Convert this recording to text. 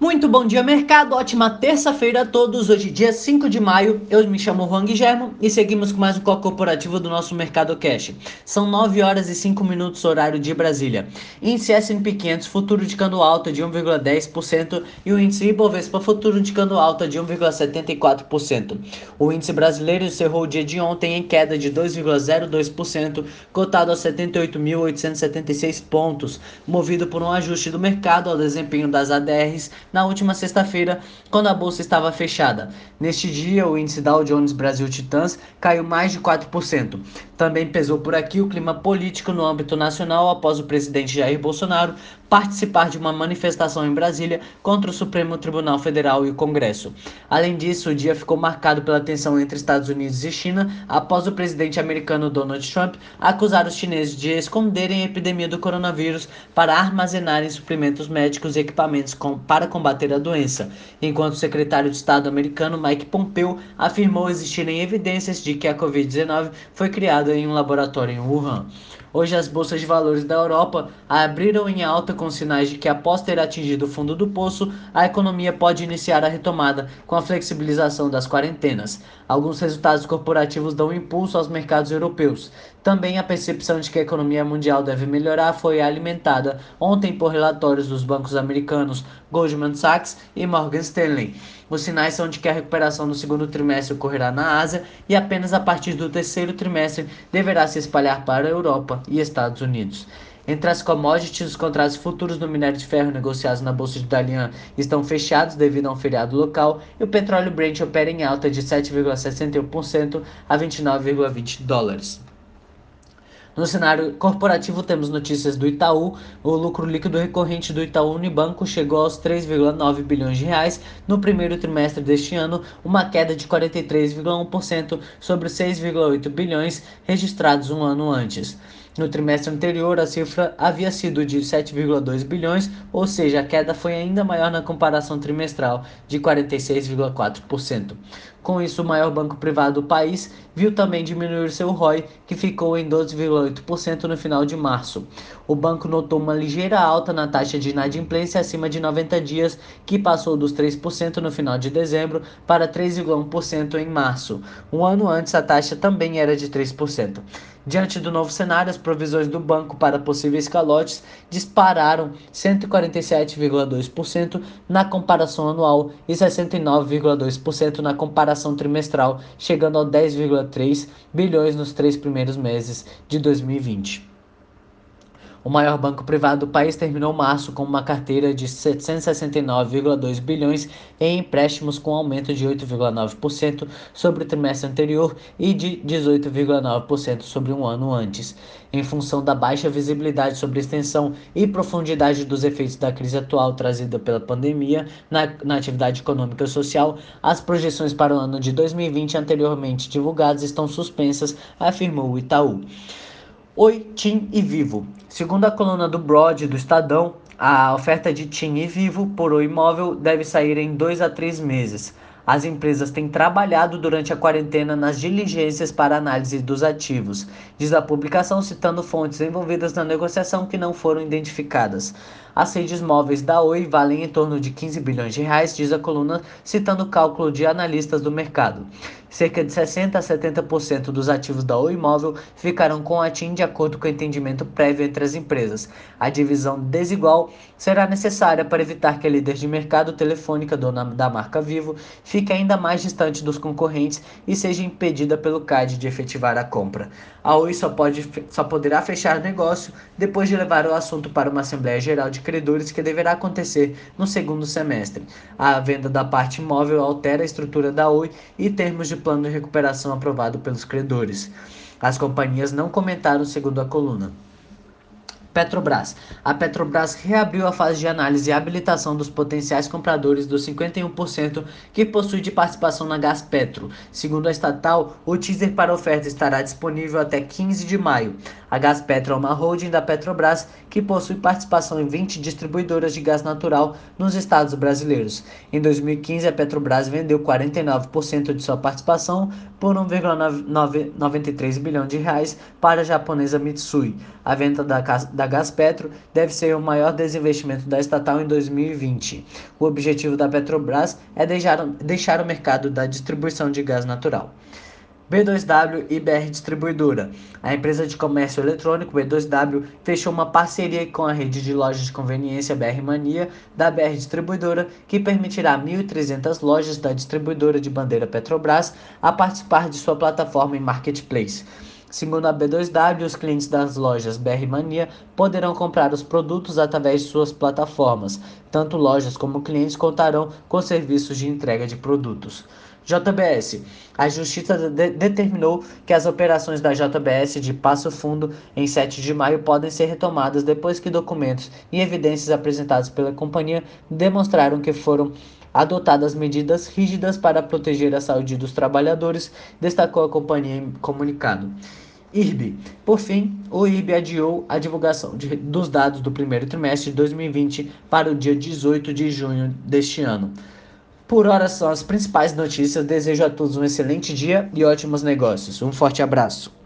Muito bom dia, mercado. Ótima terça-feira a todos. Hoje, dia 5 de maio. Eu me chamo Juan Guilhermo e seguimos com mais um call corporativo do nosso Mercado Cash. São 9 horas e 5 minutos, horário de Brasília. Índice S&P 500 futuro indicando alta de 1,10% e o índice Ibovespa futuro indicando alta de 1,74%. O índice brasileiro encerrou o dia de ontem em queda de 2,02%, cotado a 78.876 pontos, movido por um ajuste do mercado ao desempenho das ADRs na última sexta-feira, quando a bolsa estava fechada. Neste dia, o índice Dow Jones Brasil Titãs caiu mais de 4%. Também pesou por aqui o clima político no âmbito nacional após o presidente Jair Bolsonaro participar de uma manifestação em Brasília contra o Supremo Tribunal Federal e o Congresso. Além disso, o dia ficou marcado pela tensão entre Estados Unidos e China após o presidente americano Donald Trump acusar os chineses de esconderem a epidemia do coronavírus para armazenarem suprimentos médicos e equipamentos com, para combater a doença, enquanto o secretário de Estado americano Mike Pompeo afirmou existirem evidências de que a Covid-19 foi criada em um laboratório em Wuhan. Hoje as bolsas de valores da Europa abriram em alta com sinais de que após ter atingido o fundo do poço, a economia pode iniciar a retomada com a flexibilização das quarentenas. Alguns resultados corporativos dão impulso aos mercados europeus. Também a percepção de que a economia mundial deve melhorar foi alimentada ontem por relatórios dos bancos americanos Goldman Sachs e Morgan Stanley. Os sinais são de que a recuperação no segundo trimestre ocorrerá na Ásia e apenas a partir do terceiro trimestre deverá se espalhar para a Europa e Estados Unidos. Entre as commodities, os contratos futuros do minério de ferro negociados na Bolsa de Dalian estão fechados devido a um feriado local e o petróleo Brent opera em alta de 7,61% a 29,20 dólares. No cenário corporativo, temos notícias do Itaú. O lucro líquido recorrente do Itaú Unibanco chegou aos 3,9 bilhões de reais no primeiro trimestre deste ano, uma queda de 43,1% sobre os 6,8 bilhões registrados um ano antes. No trimestre anterior, a cifra havia sido de 7,2 bilhões, ou seja, a queda foi ainda maior na comparação trimestral, de 46,4%. Com isso, o maior banco privado do país viu também diminuir seu ROI, que ficou em 12,8% no final de março. O banco notou uma ligeira alta na taxa de inadimplência acima de 90 dias, que passou dos 3% no final de dezembro para 3,1% em março. Um ano antes, a taxa também era de 3%. Diante do novo cenário, as provisões do banco para possíveis calotes dispararam 147,2% na comparação anual e 69,2% na comparação trimestral, chegando a 10,3 bilhões nos três primeiros meses de 2020. O maior banco privado do país terminou março com uma carteira de 769,2 bilhões em empréstimos com aumento de 8,9% sobre o trimestre anterior e de 18,9% sobre um ano antes. Em função da baixa visibilidade sobre a extensão e profundidade dos efeitos da crise atual trazida pela pandemia na, na atividade econômica e social, as projeções para o ano de 2020 anteriormente divulgadas estão suspensas, afirmou o Itaú. Oi, TIM e Vivo. Segundo a coluna do Broad do Estadão, a oferta de TIM e Vivo por o imóvel deve sair em dois a três meses. As empresas têm trabalhado durante a quarentena nas diligências para análise dos ativos, diz a publicação citando fontes envolvidas na negociação que não foram identificadas. As redes móveis da Oi valem em torno de 15 bilhões de reais, diz a coluna, citando cálculo de analistas do mercado. Cerca de 60 a 70% dos ativos da Oi Móvel ficarão com a TIM de acordo com o entendimento prévio entre as empresas. A divisão desigual será necessária para evitar que a líder de mercado telefônica, dona da marca Vivo, fique ainda mais distante dos concorrentes e seja impedida pelo CAD de efetivar a compra. A Oi só, pode, só poderá fechar negócio depois de levar o assunto para uma Assembleia Geral de Credores que deverá acontecer no segundo semestre. A venda da parte imóvel altera a estrutura da Oi e termos de plano de recuperação aprovado pelos credores. As companhias não comentaram segundo a coluna. Petrobras. A Petrobras reabriu a fase de análise e habilitação dos potenciais compradores dos 51% que possui de participação na Gaspetro. Segundo a estatal, o teaser para oferta estará disponível até 15 de maio. A Gaspetro é uma holding da Petrobras que possui participação em 20 distribuidoras de gás natural nos estados brasileiros. Em 2015, a Petrobras vendeu 49% de sua participação por 1,93 bilhão de reais para a japonesa Mitsui. A venda da, da Gaspetro deve ser o maior desinvestimento da estatal em 2020. O objetivo da Petrobras é deixar, deixar o mercado da distribuição de gás natural. B2W e BR Distribuidora. A empresa de comércio eletrônico B2W fechou uma parceria com a rede de lojas de conveniência BR Mania da BR Distribuidora, que permitirá 1.300 lojas da distribuidora de bandeira Petrobras a participar de sua plataforma em marketplace. Segundo a B2W, os clientes das lojas BR Mania poderão comprar os produtos através de suas plataformas. Tanto lojas como clientes contarão com serviços de entrega de produtos. JBS. A Justiça de determinou que as operações da JBS de Passo Fundo em 7 de maio podem ser retomadas depois que documentos e evidências apresentados pela companhia demonstraram que foram adotadas medidas rígidas para proteger a saúde dos trabalhadores, destacou a companhia em comunicado. IRB. Por fim, o IRB adiou a divulgação de, dos dados do primeiro trimestre de 2020 para o dia 18 de junho deste ano. Por hora são as principais notícias. Desejo a todos um excelente dia e ótimos negócios. Um forte abraço.